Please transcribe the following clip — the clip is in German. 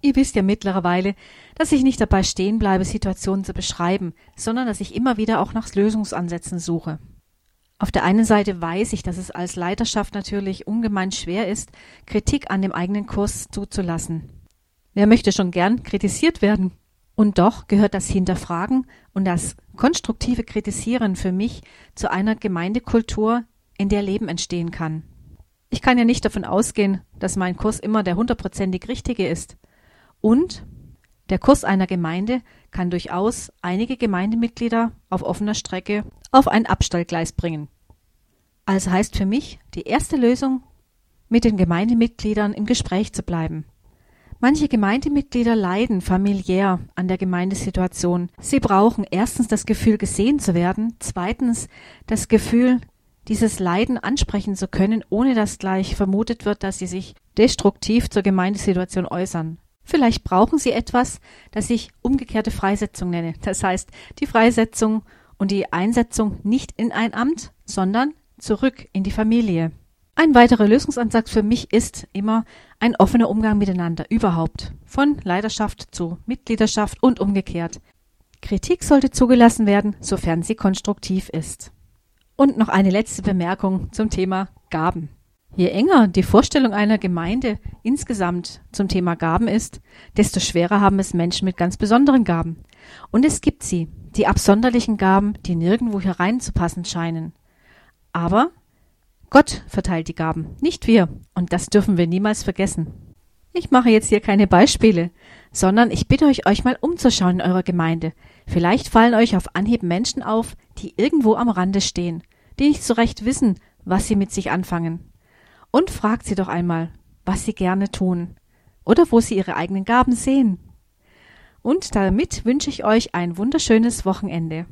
Ihr wisst ja mittlerweile, dass ich nicht dabei stehen bleibe, Situationen zu beschreiben, sondern dass ich immer wieder auch nach Lösungsansätzen suche. Auf der einen Seite weiß ich, dass es als Leiterschaft natürlich ungemein schwer ist, Kritik an dem eigenen Kurs zuzulassen. Wer möchte schon gern kritisiert werden? Und doch gehört das Hinterfragen und das konstruktive Kritisieren für mich zu einer Gemeindekultur, in der Leben entstehen kann. Ich kann ja nicht davon ausgehen, dass mein Kurs immer der hundertprozentig richtige ist. Und der Kurs einer Gemeinde kann durchaus einige Gemeindemitglieder auf offener Strecke auf ein Abstellgleis bringen. Also heißt für mich die erste Lösung, mit den Gemeindemitgliedern im Gespräch zu bleiben. Manche Gemeindemitglieder leiden familiär an der Gemeindesituation. Sie brauchen erstens das Gefühl, gesehen zu werden, zweitens das Gefühl, dieses Leiden ansprechen zu können, ohne dass gleich vermutet wird, dass sie sich destruktiv zur Gemeindesituation äußern. Vielleicht brauchen Sie etwas, das ich umgekehrte Freisetzung nenne. Das heißt, die Freisetzung und die Einsetzung nicht in ein Amt, sondern zurück in die Familie. Ein weiterer Lösungsansatz für mich ist immer ein offener Umgang miteinander überhaupt, von Leiterschaft zu Mitgliederschaft und umgekehrt. Kritik sollte zugelassen werden, sofern sie konstruktiv ist. Und noch eine letzte Bemerkung zum Thema Gaben. Je enger die Vorstellung einer Gemeinde insgesamt zum Thema Gaben ist, desto schwerer haben es Menschen mit ganz besonderen Gaben. Und es gibt sie, die absonderlichen Gaben, die nirgendwo hereinzupassen scheinen. Aber Gott verteilt die Gaben, nicht wir, und das dürfen wir niemals vergessen. Ich mache jetzt hier keine Beispiele, sondern ich bitte euch, euch mal umzuschauen in eurer Gemeinde. Vielleicht fallen euch auf Anhieb Menschen auf, die irgendwo am Rande stehen, die nicht so recht wissen, was sie mit sich anfangen und fragt sie doch einmal, was sie gerne tun oder wo sie ihre eigenen Gaben sehen. Und damit wünsche ich euch ein wunderschönes Wochenende.